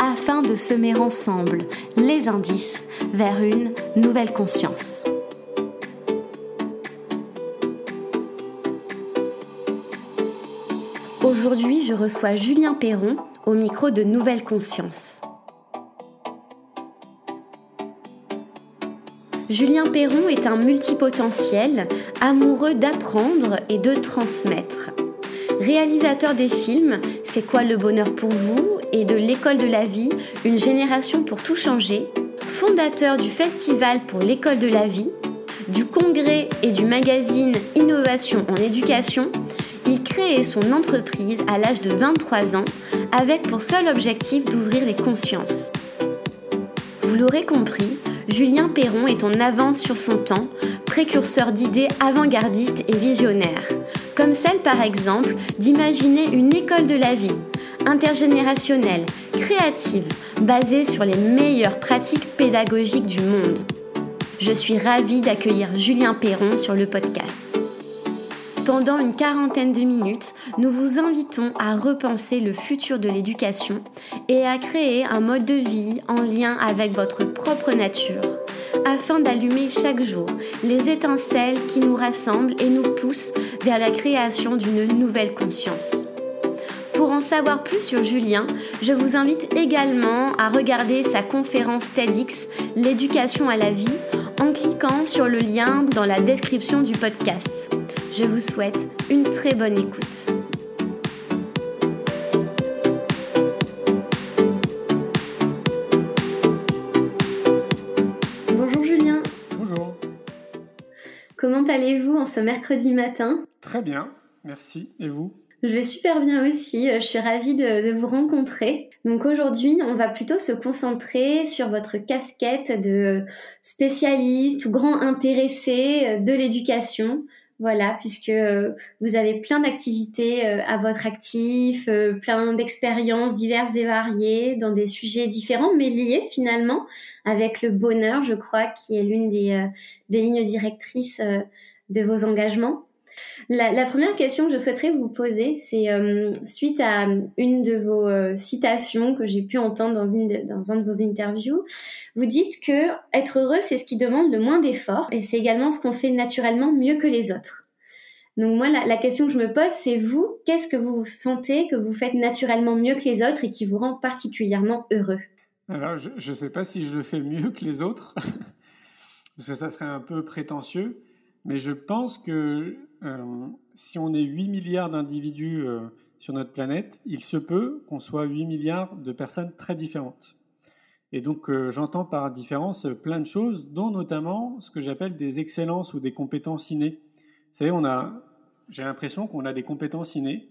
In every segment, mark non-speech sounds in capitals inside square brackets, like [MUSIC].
afin de semer ensemble les indices vers une nouvelle conscience. Aujourd'hui, je reçois Julien Perron au micro de Nouvelle Conscience. Julien Perron est un multipotentiel, amoureux d'apprendre et de transmettre. Réalisateur des films C'est quoi le bonheur pour vous et de l'école de la vie, une génération pour tout changer, fondateur du festival pour l'école de la vie, du congrès et du magazine Innovation en éducation, il crée son entreprise à l'âge de 23 ans avec pour seul objectif d'ouvrir les consciences. Vous l'aurez compris, Julien Perron est en avance sur son temps, précurseur d'idées avant-gardistes et visionnaires, comme celle par exemple d'imaginer une école de la vie intergénérationnelle, créative, basée sur les meilleures pratiques pédagogiques du monde. Je suis ravie d'accueillir Julien Perron sur le podcast. Pendant une quarantaine de minutes, nous vous invitons à repenser le futur de l'éducation et à créer un mode de vie en lien avec votre propre nature, afin d'allumer chaque jour les étincelles qui nous rassemblent et nous poussent vers la création d'une nouvelle conscience. Pour en savoir plus sur Julien, je vous invite également à regarder sa conférence TEDx L'éducation à la vie en cliquant sur le lien dans la description du podcast. Je vous souhaite une très bonne écoute. Bonjour Julien. Bonjour. Comment allez-vous en ce mercredi matin? Très bien, merci. Et vous? Je vais super bien aussi, euh, je suis ravie de, vous rencontrer. Donc aujourd'hui, on va plutôt se concentrer sur votre casquette de spécialiste ou grand intéressé euh, de l'éducation. Voilà, puisque euh, vous avez plein d'activités à votre actif, plein d'expériences diverses et variées dans des sujets différents, mais liés finalement avec le bonheur, je crois, qui est l'une des, des lignes directrices de vos engagements. La, première question que je souhaiterais vous poser, c'est euh, suite à une de vos euh, citations que j'ai pu entendre dans, une dans un de vos interviews. Vous dites que être heureux, c'est ce qui demande le moins d'efforts et c'est également ce qu'on fait naturellement mieux que les autres. Donc moi, la, question que je me pose, c'est vous, qu'est-ce que vous sentez que vous faites naturellement mieux que les autres et qui vous rend particulièrement heureux? Alors, je ne sais pas si je le fais mieux que les autres, [LAUGHS] parce que ça serait un peu prétentieux, mais je pense que euh, si on est 8 milliards d'individus euh, sur notre planète, il se peut qu'on soit 8 milliards de personnes très différentes. Et donc euh, j'entends par différence plein de choses, dont notamment ce que j'appelle des excellences ou des compétences innées. Vous savez, on a, j'ai l'impression qu'on a des compétences innées.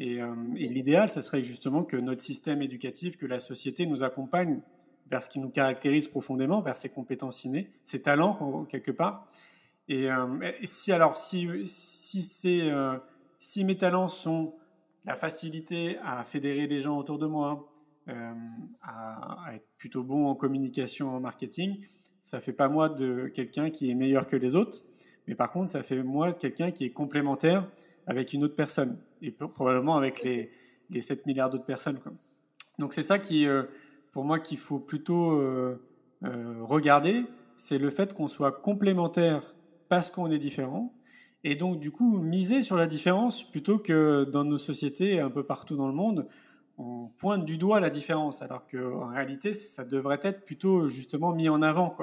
Et, et l'idéal, ce serait justement que notre système éducatif, que la société nous accompagne vers ce qui nous caractérise profondément, vers ces compétences innées, ces talents quelque part. Euh, et, si alors si si c'est euh, si mes talents sont la facilité à fédérer les gens autour de moi, euh, à, être plutôt bon en communication, en marketing, ça fait pas moi de quelqu'un qui est meilleur que les autres, mais par contre ça fait moi quelqu'un qui est complémentaire avec une autre personne et probablement avec les les 7 milliards d'autres personnes. Donc c'est ça qui pour moi qu'il faut plutôt regarder, c'est le fait qu'on soit complémentaire parce qu'on est différent. Et donc, du coup, miser sur la différence plutôt que dans nos sociétés, un peu partout dans le monde, on pointe du doigt la différence, alors qu'en réalité, ça devrait être plutôt justement mis en avant.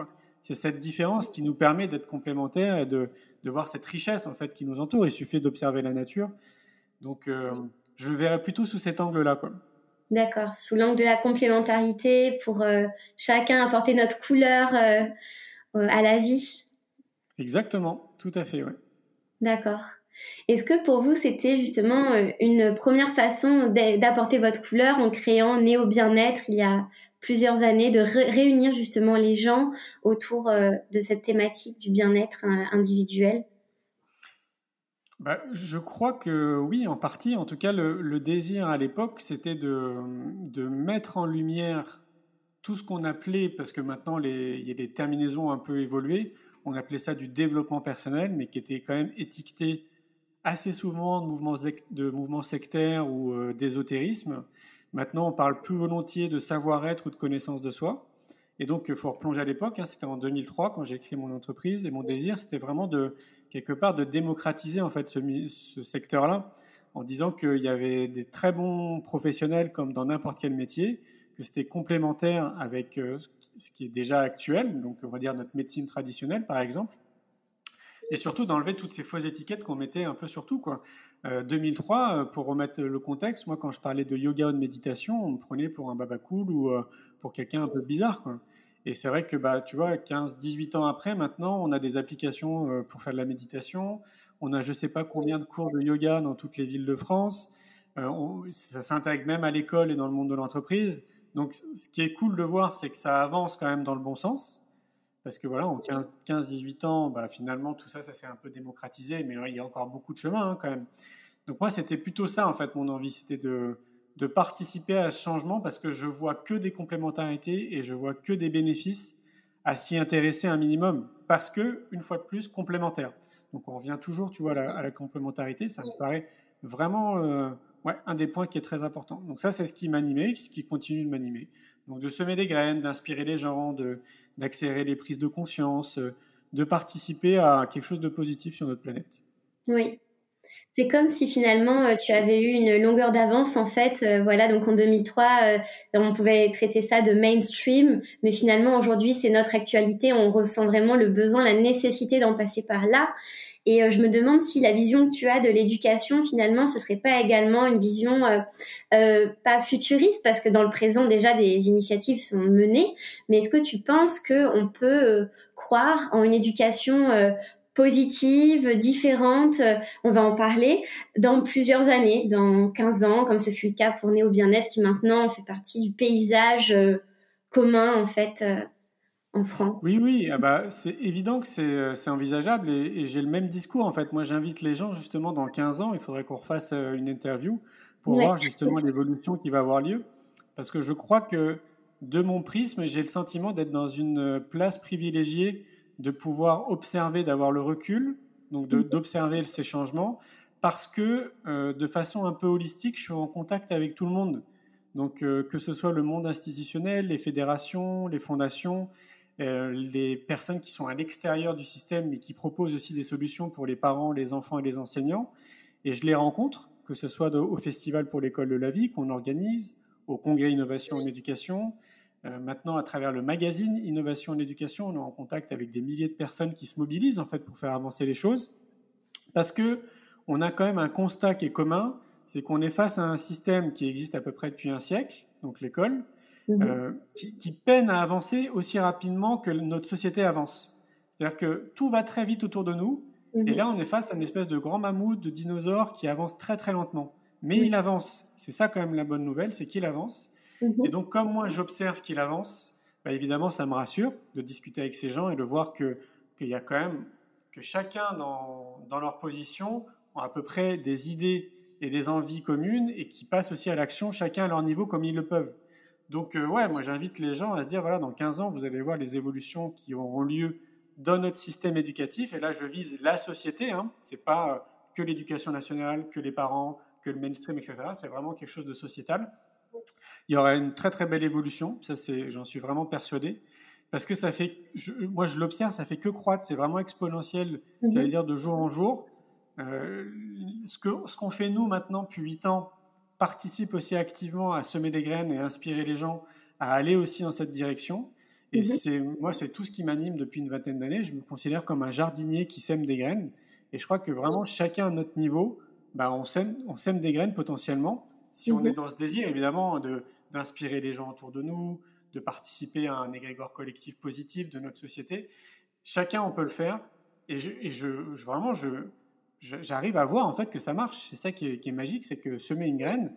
C'est cette différence qui nous permet d'être complémentaires et de, voir cette richesse en fait qui nous entoure. Il suffit d'observer la nature. Donc, euh, je le verrais plutôt sous cet angle-là. D'accord, sous l'angle de la complémentarité, pour euh, chacun apporter notre couleur euh, à la vie. Exactement, tout à fait, oui. D'accord. Est-ce que pour vous, c'était justement euh, une première façon d'apporter votre couleur en créant Néo Bien-être il y a plusieurs années, de réunir justement les gens autour de cette thématique du bien-être individuel? Bah, je crois que oui, en partie. En tout cas, le, désir à l'époque, c'était de, de, mettre en lumière tout ce qu'on appelait, parce que maintenant les, il y a des terminaisons un peu évoluées, on appelait ça du développement personnel, mais qui était quand même étiqueté assez souvent de mouvements, sectaires ou euh, d'ésotérisme. Maintenant, on parle plus volontiers de savoir-être ou de connaissance de soi. Et donc, il faut replonger à l'époque. Hein, c'était en 2003 quand j'ai créé mon entreprise. Et mon désir, c'était vraiment de quelque part de démocratiser en fait ce, secteur-là en disant qu'il y avait des très bons professionnels comme dans n'importe quel métier, que c'était complémentaire avec euh, ce qui est déjà actuel, donc on va dire notre médecine traditionnelle par exemple, et surtout d'enlever toutes ces fausses étiquettes qu'on mettait un peu sur tout. Quoi. 2003, euh, pour remettre le contexte, moi quand je parlais de yoga ou de méditation, on me prenait pour un baba cool ou euh, pour quelqu'un un peu bizarre. Et c'est vrai que, bah, tu vois, 15, 18 ans après, maintenant, on a des applications euh, pour faire de la méditation. On a je sais pas combien de cours de yoga dans toutes les villes de France. Euh, ça s'intègre même à l'école et dans le monde de l'entreprise. Donc, ce qui est cool de voir, c'est que ça avance quand même dans le bon sens. Parce que voilà, en 15, 18 ans, bah, finalement, tout ça, ça s'est un peu démocratisé, mais il y a encore beaucoup de chemin hein, quand même. Donc moi, c'était plutôt ça, en fait, mon envie, c'était de, de participer à ce changement parce que je vois que des complémentarités et je vois que des bénéfices à s'y intéresser un minimum parce que, une fois de plus, complémentaire. Donc on revient toujours, tu vois, à la, complémentarité. Ça me paraît vraiment euh, ouais, un des points qui est très important. Donc ça, c'est ce qui m'animait, ce qui continue de m'animer. Donc de semer des graines, d'inspirer les gens, d'accélérer les prises de conscience, euh, de participer à quelque chose de positif sur notre planète. Oui, c'est comme si finalement euh, tu avais eu une longueur d'avance en fait. Euh, voilà, donc en 2003, euh, on pouvait traiter ça de mainstream, mais finalement aujourd'hui c'est notre actualité. On ressent vraiment le besoin, la nécessité d'en passer par là. Et je me demande si la vision que tu as de l'éducation, finalement, ce serait pas également une vision pas futuriste, parce que dans le présent déjà des initiatives sont menées. Mais est-ce que tu penses que on peut croire en une éducation positives, différentes, euh, on va en parler, dans plusieurs années, dans 15 ans, comme ce fut le cas pour Néo Bien-être, qui maintenant fait partie du paysage euh, commun, en fait, euh, en France. Oui, oui, ah bah, c'est évident que c'est envisageable et, j'ai le même discours, en fait. Moi, j'invite les gens, justement, dans 15 ans, il faudrait qu'on refasse une interview pour voir, justement, l'évolution qui va avoir lieu. Parce que je crois que, de mon prisme, j'ai le sentiment d'être dans une place privilégiée de pouvoir observer, d'avoir le recul, donc mm. d'observer ces changements, parce que euh, de façon un peu holistique, je suis en contact avec tout le monde. Donc euh, que ce soit le monde institutionnel, les fédérations, les fondations, euh, les personnes qui sont à l'extérieur du système mais qui proposent aussi des solutions pour les parents, les enfants et les enseignants. Et je les rencontre, que ce soit au Festival pour l'école de la vie qu'on organise, au Congrès Innovation en éducation, euh, maintenant, à travers le magazine Innovation en éducation, on est en contact avec des milliers de personnes qui se mobilisent en fait pour faire avancer les choses, parce que on a quand même un constat qui est commun, c'est qu'on est face à un système qui existe à peu près depuis un siècle, donc l'école, mhm. euh, qui, peine à avancer aussi rapidement que notre société avance. C'est-à-dire que tout va très vite autour de nous, mhm. et là on est face à une espèce de grand mammouth, de dinosaure qui avance très très lentement. Mais il avance. C'est ça quand même la bonne nouvelle, c'est qu'il avance. Et donc, comme moi, j'observe qu'il avance, bah, évidemment, ça me rassure de discuter avec ces gens et de voir que qu'il y a quand même que chacun dans, dans leur position a à peu près des idées et des envies communes et qui passent aussi à l'action, chacun à leur niveau comme ils le peuvent. Donc, euh, ouais, moi, j'invite les gens à se dire, voilà, dans 15 ans, vous allez voir les évolutions qui auront lieu dans notre système éducatif. Et là, je vise la société. Hein. C'est pas que l'éducation nationale, que les parents, que le mainstream, etc. C'est vraiment quelque chose de sociétal. Il y aura une très très belle évolution, ça c'est, j'en suis vraiment persuadé, parce que ça fait, moi je l'observe, ça fait que croître, c'est vraiment exponentiel, mhm. j'allais dire de jour en jour. Euh, ce que ce qu'on fait nous maintenant depuis 8 ans participe aussi activement à semer des graines et inspirer les gens à aller aussi dans cette direction. Et mhm. c'est moi c'est tout ce qui m'anime depuis une vingtaine d'années. Je me considère comme un jardinier qui sème des graines. Et je crois que vraiment chacun à notre niveau, bah, on sème on sème des graines potentiellement. Si on est mhm. dans ce désir, évidemment, d'inspirer les gens autour de nous, de participer à un égrégore collectif positif de notre société, chacun, on peut le faire. Et, je, vraiment, je, j'arrive à voir en fait que ça marche. C'est ça qui est, magique, c'est que semer une graine,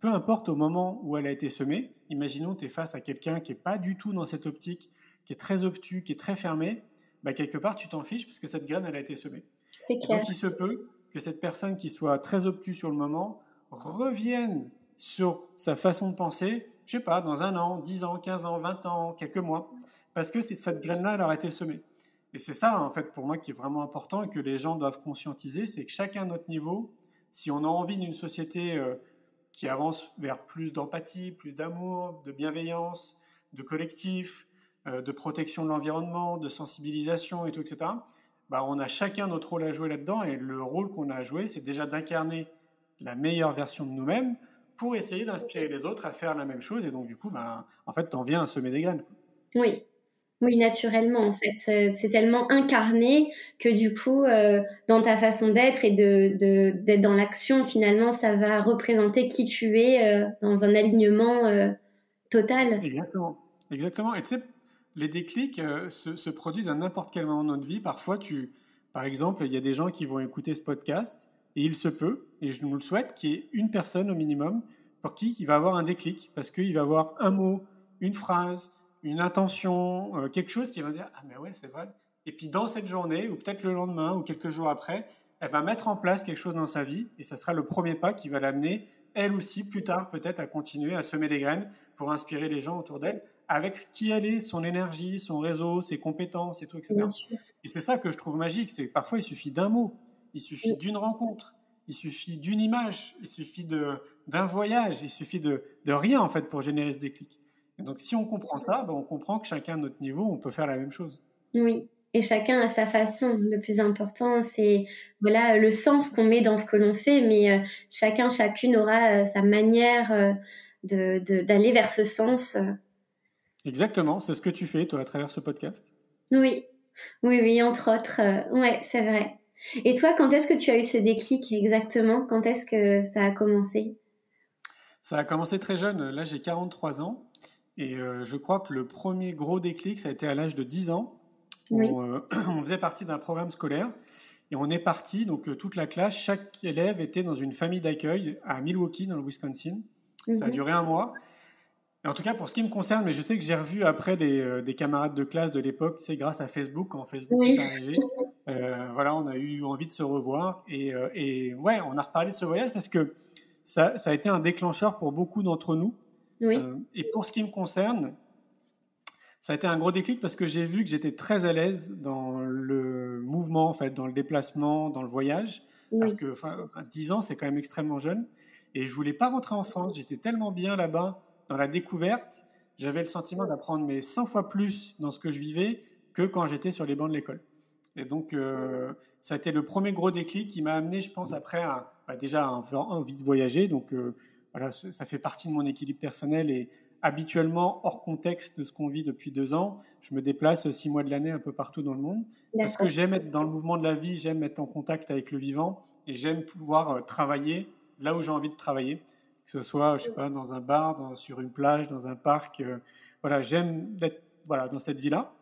peu importe au moment où elle a été semée, imaginons tu es face à quelqu'un qui n'est pas du tout dans cette optique, qui est très obtus, qui est très fermé, bah, quelque part tu t'en fiches parce que cette graine elle a été semée. Donc il se peut que cette personne qui soit très obtus sur le moment revienne sur sa façon de penser, je sais pas, dans un an, dix ans, quinze ans, vingt ans, quelques mois, parce que cette graine-là, elle aura été semée. Et c'est ça, en fait, pour moi, qui est vraiment important et que les gens doivent conscientiser, c'est que chacun à notre niveau, si on a envie d'une société euh, qui avance vers plus d'empathie, plus d'amour, de bienveillance, de collectif, euh, de protection de l'environnement, de sensibilisation et tout, etc., bah, on a chacun notre rôle à jouer là-dedans. Et le rôle qu'on a à jouer, c'est déjà d'incarner la meilleure version de nous-mêmes pour essayer d'inspirer les autres à faire la même chose. Et donc, du coup, bah, en fait, tu en viens à semer des graines. Oui, oui, naturellement, en fait. C'est tellement incarné que du coup, euh, dans ta façon d'être et d'être de, d'être dans l'action, finalement, ça va représenter qui tu es euh, dans un alignement euh, total. Exactement. Exactement. Et tu sais, les déclics se, se, produisent à n'importe quel moment de notre vie. Parfois, tu, par exemple, il y a des gens qui vont écouter ce podcast et il se peut, et je nous le souhaite, qu'il y ait une personne au minimum pour qui il va avoir un déclic parce qu'il va avoir un mot, une phrase, une intention, euh, quelque chose qui va dire ah mais ouais c'est vrai. Et puis dans cette journée ou peut-être le lendemain ou quelques jours après, elle va mettre en place quelque chose dans sa vie et ça sera le premier pas qui va l'amener elle aussi plus tard peut-être à continuer à semer des graines pour inspirer les gens autour d'elle avec ce qui elle est, son énergie, son réseau, ses compétences et tout, etc. Et c'est ça que je trouve magique, c'est parfois il suffit d'un mot, il suffit d'une rencontre, il suffit d'une image, il suffit d'un voyage, il suffit de, de rien en fait pour générer ce déclic donc, si on comprend ça, ben, on comprend que chacun à notre niveau, on peut faire la même chose. Oui, et chacun a sa façon. Le plus important, c'est voilà le sens qu'on met dans ce que l'on fait, mais euh, chacun, chacune aura euh, sa manière euh, d'aller vers ce sens. Exactement, c'est ce que tu fais, toi, à travers ce podcast? Oui, oui, oui, entre autres. ouais, c'est vrai. Et toi, quand est-ce que tu as eu ce déclic exactement? Quand est-ce que ça a commencé? Ça a commencé très jeune. Là, j'ai 43 ans. Et euh, je crois que le premier gros déclic, ça a été à l'âge de 10 ans. Euh, [CLEARS THROAT] on, faisait partie d'un programme scolaire et on est parti, donc euh, toute la classe, chaque élève était dans une famille d'accueil à Milwaukee, dans le Wisconsin. Ça a mhm. duré un mois. Et en tout cas, pour ce qui me concerne, mais je sais que j'ai revu après des, camarades de classe de l'époque, c'est grâce à Facebook, quand Facebook est arrivé. voilà, on a eu envie de se revoir. Et, et, ouais, on a reparlé de ce voyage parce que ça, ça a été un déclencheur pour beaucoup d'entre nous. Euh, et pour ce qui me concerne, ça a été un gros déclic parce que j'ai vu que j'étais très à l'aise dans le mouvement, en fait, dans le déplacement, dans le voyage. Oui. que, enfin, 10 ans, c'est quand même extrêmement jeune. Et je voulais pas rentrer en France. J'étais tellement bien là-bas, dans la découverte. J'avais le sentiment d'apprendre mais 100 fois plus dans ce que je vivais que quand j'étais sur les bancs de l'école. Et donc, euh, ça a été le premier gros déclic qui m'a amené, je pense, après, à, bah, déjà à envie de voyager. Donc, euh, voilà, ça fait partie de mon équilibre personnel et habituellement, hors contexte de ce qu'on vit depuis deux ans, je me déplace six mois de l'année un peu partout dans le monde parce que j'aime être dans le mouvement de la vie, j'aime être en contact avec le vivant et j'aime pouvoir euh, travailler là où j'ai envie de travailler, que ce soit, je sais pas, dans un bar, sur une plage, dans un parc. Euh, voilà, j'aime être voilà, dans cette vie-là.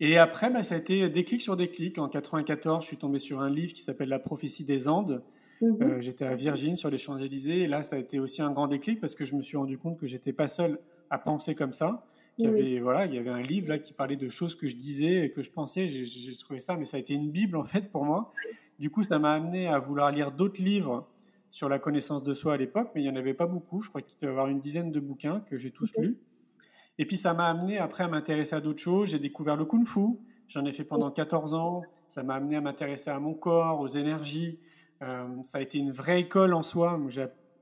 Et après, bah, ça a été déclic sur déclic. En 94, je suis tombé sur un livre qui s'appelle La prophétie des Andes, Mhm. Euh, j'étais à Virginie sur les Champs-Élysées et là, ça a été aussi un grand déclic parce que je me suis rendu compte que j'étais pas seul à penser comme ça. Il y, avait, voilà, il y avait un livre là qui parlait de choses que je disais et que je pensais. J'ai trouvé ça, mais ça a été une Bible en fait pour moi. Du coup, ça m'a amené à vouloir lire d'autres livres sur la connaissance de soi à l'époque, mais il n'y en avait pas beaucoup. Je crois qu'il devait y avoir une dizaine de bouquins que j'ai tous lus. Et puis ça m'a amené après à m'intéresser à d'autres choses. J'ai découvert le kung fu. J'en ai fait pendant 14 ans. Ça m'a amené à m'intéresser à mon corps, aux énergies, ça a été une vraie école en soi.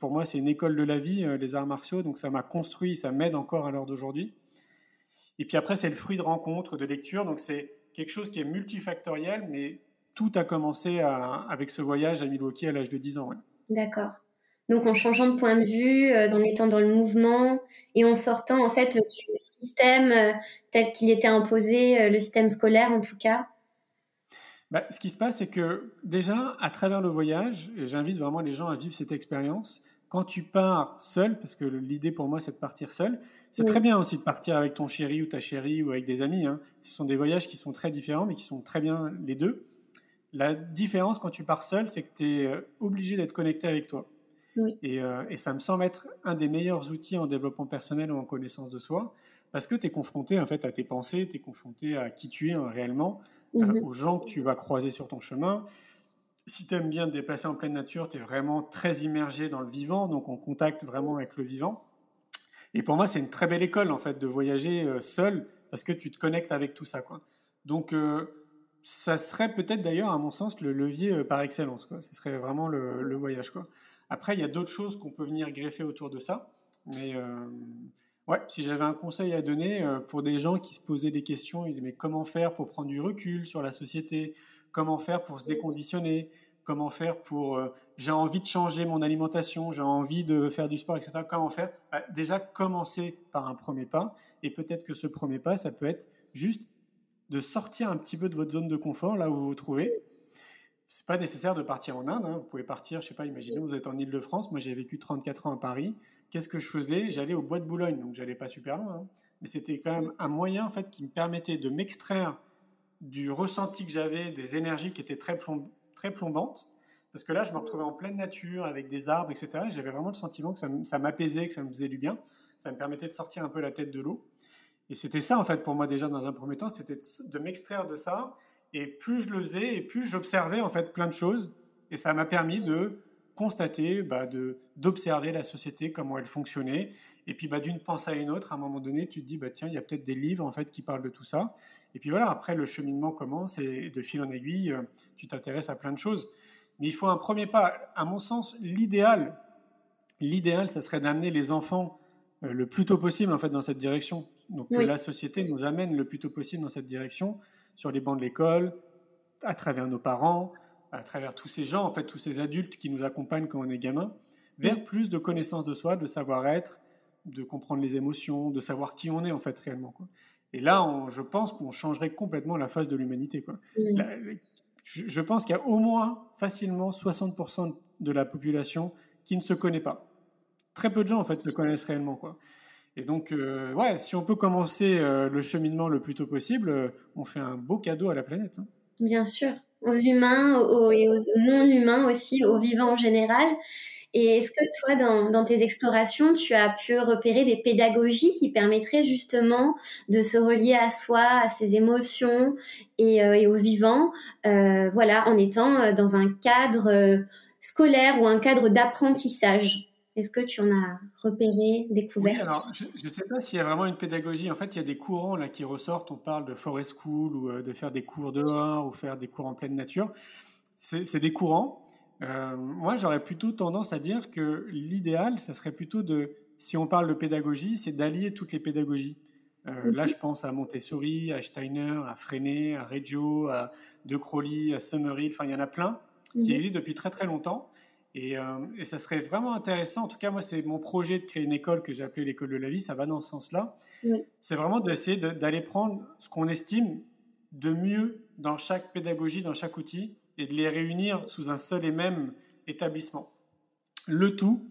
Pour moi, c'est une école de la vie, euh, les arts martiaux. Donc ça m'a construit, ça m'aide encore à l'heure d'aujourd'hui. Et puis après, c'est le fruit de rencontres, de lectures. Donc c'est quelque chose qui est multifactoriel, mais tout a commencé avec ce voyage à Milwaukee à l'âge de 10 ans. D'accord. Donc en changeant de point de vue, euh, en étant dans le mouvement et en sortant en fait du système tel qu'il était imposé, le système scolaire en tout cas, bah, ce qui se passe, c'est que déjà, à travers le voyage, et j'invite vraiment les gens à vivre cette expérience, quand tu pars seul, parce que l'idée pour moi c'est de partir seul, c'est très bien aussi de partir avec ton chéri ou ta chérie ou avec des amis. Hein. Ce sont des voyages qui sont très différents, mais qui sont très bien les deux. La différence quand tu pars seul, c'est que tu es euh, obligé d'être connecté avec toi. Et, et, ça me semble être un des meilleurs outils en développement personnel ou en connaissance de soi, parce que tu es confronté en fait à tes pensées, tu es confronté à qui tu es hein, réellement, mhm. aux gens que tu vas croiser sur ton chemin. Si tu aimes bien te déplacer en pleine nature, tu es vraiment très immergé dans le vivant, donc en contact vraiment avec le vivant. Et pour moi, c'est une très belle école en fait de voyager seul parce que tu te connectes avec tout ça. Quoi. Donc ça serait peut-être d'ailleurs, à mon sens, le levier euh, par excellence. Quoi. Ce serait vraiment le, voyage. Quoi. Après, il y a d'autres choses qu'on peut venir greffer autour de ça. Mais euh, ouais, si j'avais un conseil à donner euh, pour des gens qui se posaient des questions, ils disaient mais comment faire pour prendre du recul sur la société? Comment faire pour se déconditionner? Comment faire pour j'ai envie de changer mon alimentation, j'ai envie de faire du sport, etc. Comment faire? Bah, Déjà commencer par un premier pas. Et peut-être que ce premier pas, ça peut être juste de sortir un petit peu de votre zone de confort, là où vous vous trouvez. C'est pas nécessaire de partir en Inde. Hein. Vous pouvez partir, je sais pas, imaginez, vous êtes en Ile-de-France. Moi, j'ai vécu 34 ans à Paris. Qu'est-ce que je faisais? J'allais au bois de Boulogne, donc j'allais pas super loin. Hein. Mais c'était quand même un moyen, en fait, qui me permettait de m'extraire du ressenti que j'avais, des énergies qui étaient très, très plombantes. Parce que là, je me retrouvais en pleine nature, avec des arbres, etc. J'avais vraiment le sentiment que ça m'apaisait, que ça me faisait du bien. Ça me permettait de sortir un peu la tête de l'eau. Et c'était ça, en fait, pour moi, déjà, dans un premier temps, c'était de m'extraire de ça. Et plus je le faisais, et plus j'observais, en fait, plein de choses. Et ça m'a permis de constater, bah, d'observer la société, comment elle fonctionnait. Et puis, bah, d'une pensée à une autre, à un moment donné, tu te dis, bah, tiens, il y a peut-être des livres, en fait, qui parlent de tout ça. Et puis voilà, après, le cheminement commence et de fil en aiguille, euh, tu t'intéresses à plein de choses. Mais il faut un premier pas. À mon sens, l'idéal, l'idéal, ça serait d'amener les enfants euh, le plus tôt possible, en fait, dans cette direction. Donc que la société nous amène le plus tôt possible dans cette direction, sur les bancs de l'école, à travers nos parents, à travers tous ces gens, en fait, tous ces adultes qui nous accompagnent quand on est gamin, vers plus de connaissance de soi, de savoir-être, de comprendre les émotions, de savoir qui on est en fait réellement. Quoi. Et là, je pense qu'on changerait complètement la face de l'humanité. Je, je pense qu'il y a au moins facilement 60% de la population qui ne se connaît pas. Très peu de gens en fait se connaissent réellement. Quoi. Et donc, euh, ouais, si on peut commencer euh, le cheminement le plus tôt possible, euh, on fait un beau cadeau à la planète. Hein. Bien sûr, aux humains et aux non-humains aussi, aux vivants en général. Et est-ce que toi, dans, tes explorations, tu as pu repérer des pédagogies qui permettraient justement de se relier à soi, à ses émotions et, et aux vivants, voilà, en étant dans un cadre scolaire ou un cadre d'apprentissage? Est-ce que tu en as repéré, découvert? Oui, alors je ne sais pas s'il y a vraiment une pédagogie. En fait, il y a des courants là qui ressortent. On parle de forest school ou euh, de faire des cours dehors ou faire des cours en pleine nature. C'est des courants. Euh, moi, j'aurais plutôt tendance à dire que l'idéal, ça serait plutôt de, si on parle de pédagogie, c'est d'allier toutes les pédagogies. Euh, là, je pense à Montessori, à Steiner, à Freinet, à Reggio, à De Crowley, à Summerhill. Enfin, il y en a plein qui mhm. existent depuis très très longtemps euh, et, ça serait vraiment intéressant, en tout cas moi c'est mon projet de créer une école que j'ai appelée l'école de la vie, ça va dans ce sens-là. C'est vraiment d'essayer d'aller prendre ce qu'on estime de mieux dans chaque pédagogie, dans chaque outil, et de les réunir sous un seul et même établissement. Le tout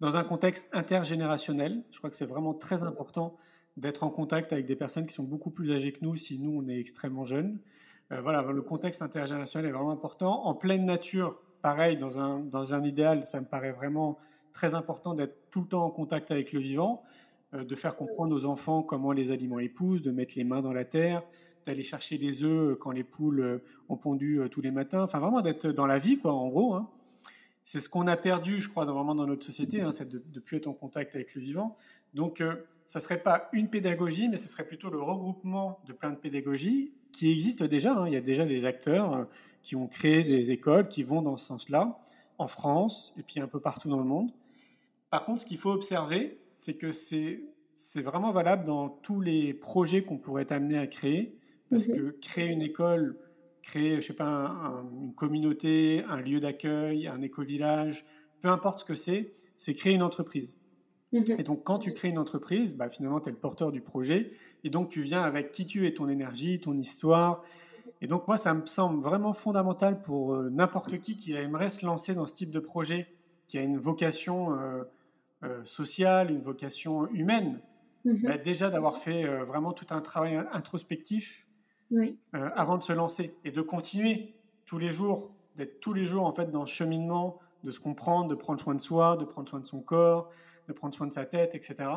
dans un contexte intergénérationnel. Je crois que c'est vraiment très important d'être en contact avec des personnes qui sont beaucoup plus âgées que nous si nous on est extrêmement jeunes. Euh, voilà, le contexte intergénérationnel est vraiment important. En pleine nature, pareil, dans un, dans un idéal, ça me paraît vraiment très important d'être tout le temps en contact avec le vivant, euh, de faire comprendre aux enfants comment les aliments épousent, de mettre les mains dans la terre, d'aller chercher les œufs quand les poules euh, ont pondu euh, tous les matins. Enfin, vraiment d'être dans la vie, quoi, en gros. Hein. C'est ce qu'on a perdu, je crois, vraiment dans notre société, hein, c'est de ne plus être en contact avec le vivant. Donc, ça ne serait pas une pédagogie, mais ce serait plutôt le regroupement de plein de pédagogies qui existent déjà. Hein. Il y a déjà des acteurs qui ont créé des écoles qui vont dans ce sens-là, en France et puis un peu partout dans le monde. Par contre, ce qu'il faut observer, c'est que c'est vraiment valable dans tous les projets qu'on pourrait amener à créer, parce mhm. que créer une école, créer, je sais pas, une communauté, un lieu d'accueil, un éco-village, peu importe ce que c'est, c'est créer une entreprise. Mhm. Et donc, quand tu crées une entreprise, bah, finalement, tu es le porteur du projet. Et donc, tu viens avec qui tu es, ton énergie, ton histoire, et donc moi, ça me semble vraiment fondamental pour euh, n'importe qui qui aimerait se lancer dans ce type de projet, qui a une vocation euh, euh, sociale, une vocation humaine, mhm. bah, déjà d'avoir fait vraiment tout un travail introspectif avant de se lancer et de continuer tous les jours, d'être tous les jours en fait dans le cheminement de se comprendre, de prendre soin de soi, de prendre soin de son corps, de prendre soin de sa tête, etc.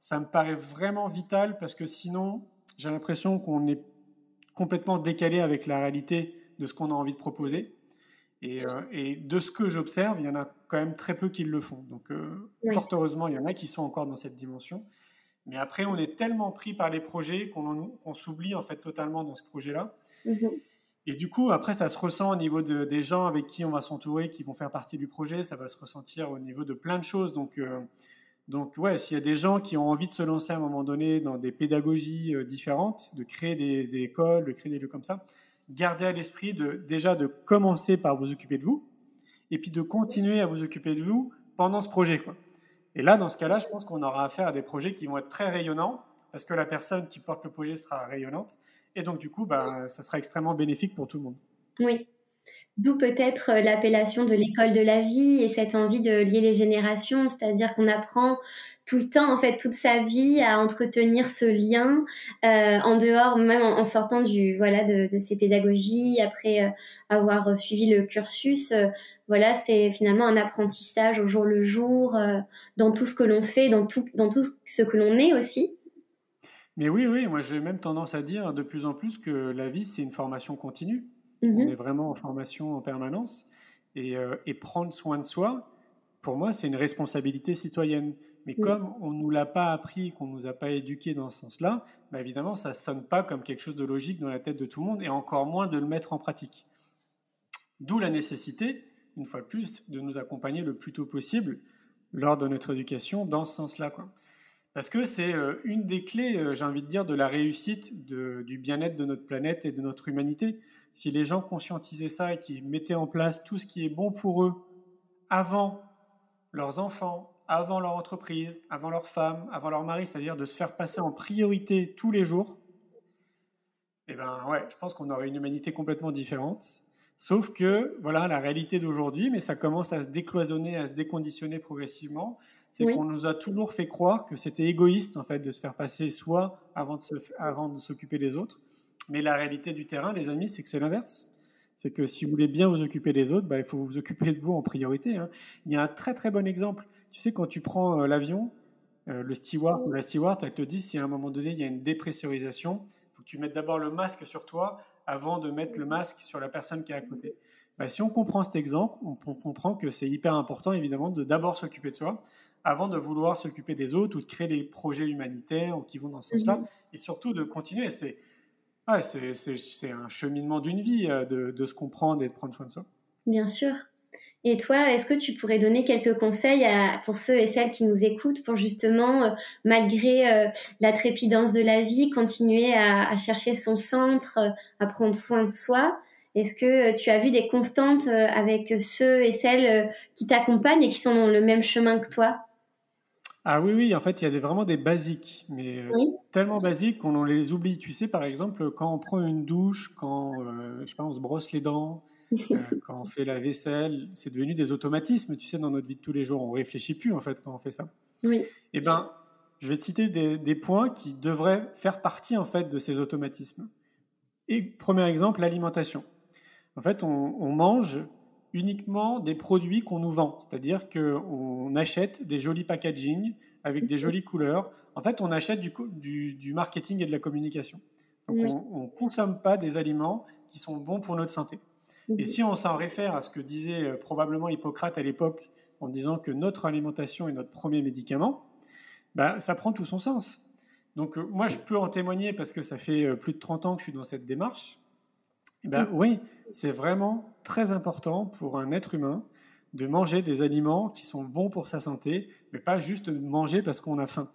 Ça me paraît vraiment vital parce que sinon, j'ai l'impression qu'on est complètement décalé avec la réalité de ce qu'on a envie de proposer. Et, euh, de ce que j'observe, il y en a quand même très peu qui le font. Donc, euh, fort heureusement, il y en a qui sont encore dans cette dimension. Mais après, on est tellement pris par les projets qu'on s'oublie en fait totalement dans ce projet-là. Mhm. Et du coup, après, ça se ressent au niveau de, des gens avec qui on va s'entourer, qui vont faire partie du projet. Ça va se ressentir au niveau de plein de choses. Donc, euh, donc ouais, s'il y a des gens qui ont envie de se lancer à un moment donné dans des pédagogies euh, différentes, de créer des, écoles, de créer des lieux comme ça, gardez à l'esprit de déjà de commencer par vous occuper de vous, et puis de continuer à vous occuper de vous pendant ce projet. Et là, dans ce cas-là, je pense qu'on aura affaire à des projets qui vont être très rayonnants, parce que la personne qui porte le projet sera rayonnante, et donc du coup, bah, ça sera extrêmement bénéfique pour tout le monde. Oui, D'où peut-être euh, l'appellation de l'école de la vie et cette envie de lier les générations, c'est-à-dire qu'on apprend tout le temps, en fait, toute sa vie à entretenir ce lien euh, en dehors, même en, sortant du voilà de, ces pédagogies, après euh, avoir suivi le cursus. voilà, c'est finalement un apprentissage au jour le jour dans tout ce que l'on fait, dans tout dans tout ce que l'on est aussi. Mais oui, oui, moi j'ai même tendance à dire de plus en plus que la vie c'est une formation continue. On mhm. est vraiment en formation en permanence. Euh, et, prendre soin de soi, pour moi, c'est une responsabilité citoyenne. Mais comme on ne nous l'a pas appris, qu'on ne nous a pas éduqué dans ce sens-là, bah évidemment, ça ne sonne pas comme quelque chose de logique dans la tête de tout le monde, et encore moins de le mettre en pratique. D'où la nécessité, une fois de plus, de nous accompagner le plus tôt possible lors de notre éducation dans ce sens-là. Parce que c'est euh, une des clés, euh, j'ai envie de dire, de la réussite du bien-être de notre planète et de notre humanité si les gens conscientisaient ça et qu'ils mettaient en place tout ce qui est bon pour eux avant leurs enfants, avant leur entreprise, avant leur femme, avant leur mari, c'est-à-dire de se faire passer en priorité tous les jours, eh ben ouais, je pense qu'on aurait une humanité complètement différente. Sauf que, voilà, la réalité d'aujourd'hui, mais ça commence à se décloisonner, à se déconditionner progressivement, c'est qu'on nous a toujours fait croire que c'était égoïste, en fait, de se faire passer soi avant de s'occuper des autres. Mais la réalité du terrain, les amis, c'est que c'est l'inverse. C'est que si vous voulez bien vous occuper des autres, bah, il faut vous occuper de vous en priorité. Hein. Il y a un très très bon exemple. Tu sais, quand tu prends euh, l'avion, euh, le steward ou la steward, elle te dit si à un moment donné il y a une dépressurisation, il faut que tu mettes d'abord le masque sur toi avant de mettre le masque sur la personne qui est à côté. Bah, si on comprend cet exemple, on, comprend que c'est hyper important évidemment de d'abord s'occuper de soi avant de vouloir s'occuper des autres ou de créer des projets humanitaires qui vont dans ce sens-là, mhm. et surtout de continuer. C'est c'est un cheminement d'une vie euh, de, se comprendre et de prendre soin de soi. Bien sûr. Et toi, est-ce que tu pourrais donner quelques conseils pour ceux et celles qui nous écoutent pour justement, euh, malgré euh, la trépidance de la vie, continuer à, chercher son centre, à prendre soin de soi? Est-ce que tu as vu des constantes avec ceux et celles qui t'accompagnent et qui sont dans le même chemin que toi? Ah oui, oui, en fait, il y a des, vraiment des basiques, mais euh, tellement basiques qu'on les oublie. Tu sais, par exemple, quand on prend une douche, quand euh, je sais pas, on se brosse les dents, euh, [LAUGHS] quand on fait la vaisselle, c'est devenu des automatismes, tu sais, dans notre vie de tous les jours. On réfléchit plus, en fait, quand on fait ça. Oui. Eh ben, je vais te citer des, des, points qui devraient faire partie, en fait, de ces automatismes. Et premier exemple, l'alimentation. En fait, on, on mange uniquement des produits qu'on nous vend. C'est-à-dire qu'on achète des jolis packaging avec des jolies couleurs. En fait, on achète du, du, marketing et de la communication. Donc, on ne consomme pas des aliments qui sont bons pour notre santé. Et si on s'en réfère à ce que disait euh, probablement Hippocrate à l'époque en disant que notre alimentation est notre premier médicament, bah, ça prend tout son sens. Donc euh, moi, je peux en témoigner parce que ça fait euh, plus de 30 ans que je suis dans cette démarche. Eh ben, oui, c'est vraiment très important pour un être humain de manger des aliments qui sont bons pour sa santé, mais pas juste de manger parce qu'on a faim.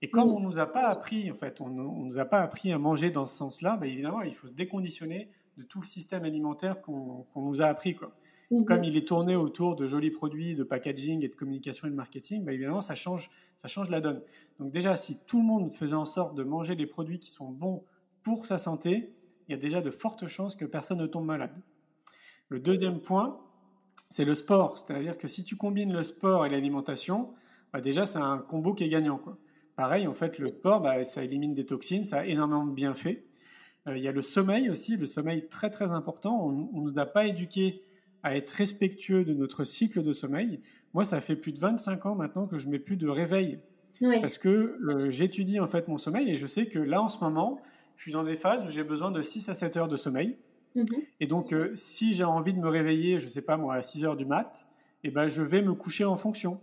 Et comme on nous a pas appris, en fait, on, ne nous a pas appris à manger dans ce sens-là, ben évidemment, il faut se déconditionner de tout le système alimentaire qu'on nous a appris, quoi. Mhm. Comme il est tourné autour de jolis produits, de packaging et de communication et de marketing, ben évidemment, ça change, ça change la donne. Donc déjà, si tout le monde faisait en sorte de manger les produits qui sont bons pour sa santé, il y a déjà de fortes chances que personne ne tombe malade. Le deuxième point, c'est le sport. C'est-à-dire que si tu combines le sport et l'alimentation, bah déjà, c'est un combo qui est gagnant. Quoi. Pareil, en fait, le sport, bah, ça élimine des toxines, ça a énormément de bienfaits. Euh, il y a le sommeil aussi, le sommeil très très important. On ne nous a pas éduqués à être respectueux de notre cycle de sommeil. Moi, ça fait plus de 25 ans maintenant que je mets plus de réveil. Parce que euh, j'étudie en fait mon sommeil et je sais que là, en ce moment, je suis dans des phases où j'ai besoin de 6 à 7 heures de sommeil. Mhm. Et donc, euh, si j'ai envie de me réveiller, je sais pas moi, à 6 heures du mat, eh ben, je vais me coucher en fonction.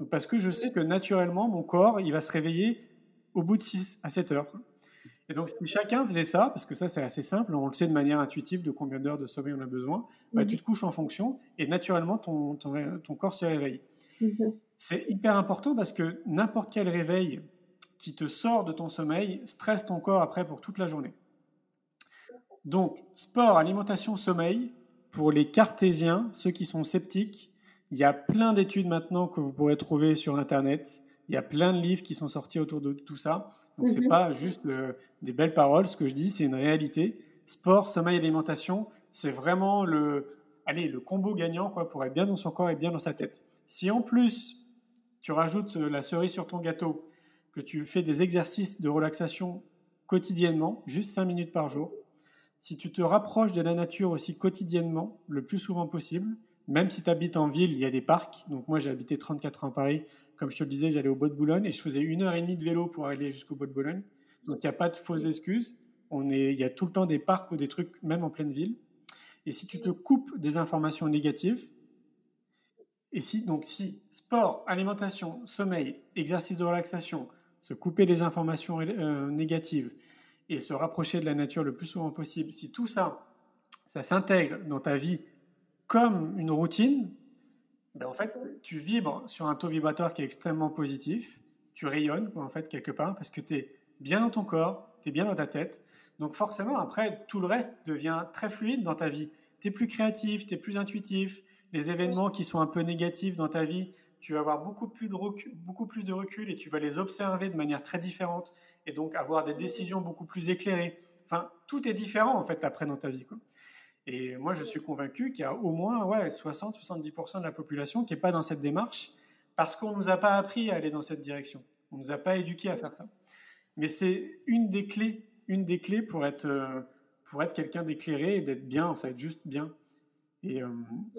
Donc, parce que je sais que naturellement, mon corps, il va se réveiller au bout de 6 à 7 heures. Et donc, si chacun faisait ça, parce que ça, c'est assez simple, on le sait de manière intuitive de combien d'heures de sommeil on a besoin, bah, mhm. tu te couches en fonction et naturellement, ton, ton, corps se réveille. Mhm. C'est hyper important parce que n'importe quel réveil qui te sort de ton sommeil stresse ton corps après pour toute la journée. Donc, sport, alimentation, sommeil, pour les cartésiens, ceux qui sont sceptiques, il y a plein d'études maintenant que vous pourrez trouver sur Internet. Il y a plein de livres qui sont sortis autour de tout ça. Donc, ce n'est mhm. pas juste euh, des belles paroles. Ce que je dis, c'est une réalité. Sport, sommeil, alimentation, c'est vraiment le, allez, le combo gagnant quoi, pour être bien dans son corps et bien dans sa tête. Si en plus, tu rajoutes euh, la cerise sur ton gâteau, que tu fais des exercices de relaxation quotidiennement, juste 5 minutes par jour, si tu te rapproches de la nature aussi quotidiennement, le plus souvent possible, même si tu habites en ville, il y a des parcs. Donc moi, j'ai habité 34 ans à Paris. Comme je te le disais, j'allais au Bois de Boulogne et je faisais une heure et demie de vélo pour aller jusqu'au Bois de Boulogne. Donc il n'y a pas de fausses excuses. On est, il y a tout le temps des parcs ou des trucs, même en pleine ville. Et si tu te coupes des informations négatives, et si, donc, si sport, alimentation, sommeil, exercice de relaxation, se couper des informations euh, négatives et se rapprocher de la nature le plus souvent possible, si tout ça, ça s'intègre dans ta vie comme une routine, ben en fait, tu vibres sur un taux vibratoire qui est extrêmement positif, tu rayonnes, en fait, quelque part, parce que tu es bien dans ton corps, tu es bien dans ta tête. Donc forcément, après, tout le reste devient très fluide dans ta vie. Tu es plus créatif, tu es plus intuitif, les événements qui sont un peu négatifs dans ta vie, tu vas avoir beaucoup plus, de recul, beaucoup plus de recul et tu vas les observer de manière très différente et donc avoir des décisions beaucoup plus éclairées. Enfin, tout est différent en fait après dans ta vie. Quoi. Et moi, je suis convaincu qu'il y a au moins ouais, 60-70% de la population qui n'est pas dans cette démarche parce qu'on ne nous a pas appris à aller dans cette direction. On ne nous a pas éduqués à faire ça. Mais c'est une des clés, une des clés pour être, euh, pour être quelqu'un d'éclairé et d'être bien, en fait, juste bien. Et, euh,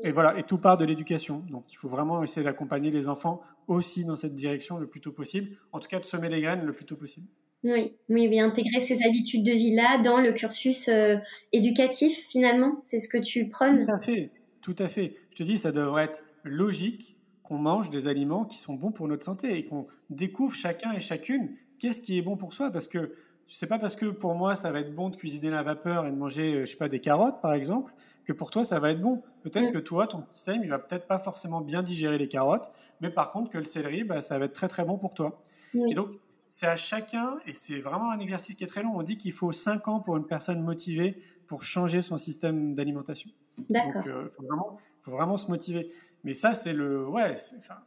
et, voilà, et tout part de l'éducation. Donc il faut vraiment essayer d'accompagner les enfants aussi dans cette direction le plus tôt possible, en tout cas de semer les graines le plus tôt possible. Oui, oui, oui intégrer ces habitudes de vie-là dans le cursus euh, éducatif, finalement, c'est ce que tu prônes. Tout à fait, tout à fait. Je te dis, ça devrait être logique qu'on mange des aliments qui sont bons pour notre santé et qu'on découvre chacun et chacune qu'est-ce qui est bon pour soi, parce que sais pas parce que pour moi ça va être bon de cuisiner la vapeur et de manger, euh, je sais pas, des carottes par exemple, que pour toi ça va être bon. Peut-être mm. que toi, ton système, il va peut-être pas forcément bien digérer les carottes, mais par contre que le céleri, bah, ça va être très très bon pour toi. Et donc c'est à chacun, et c'est vraiment un exercice qui est très long. On dit qu'il faut 5 ans pour une personne motivée pour changer son système d'alimentation. D'accord. Donc, il euh, faut, vraiment, faut vraiment se motiver. Mais ça, c'est le. Ouais, enfin,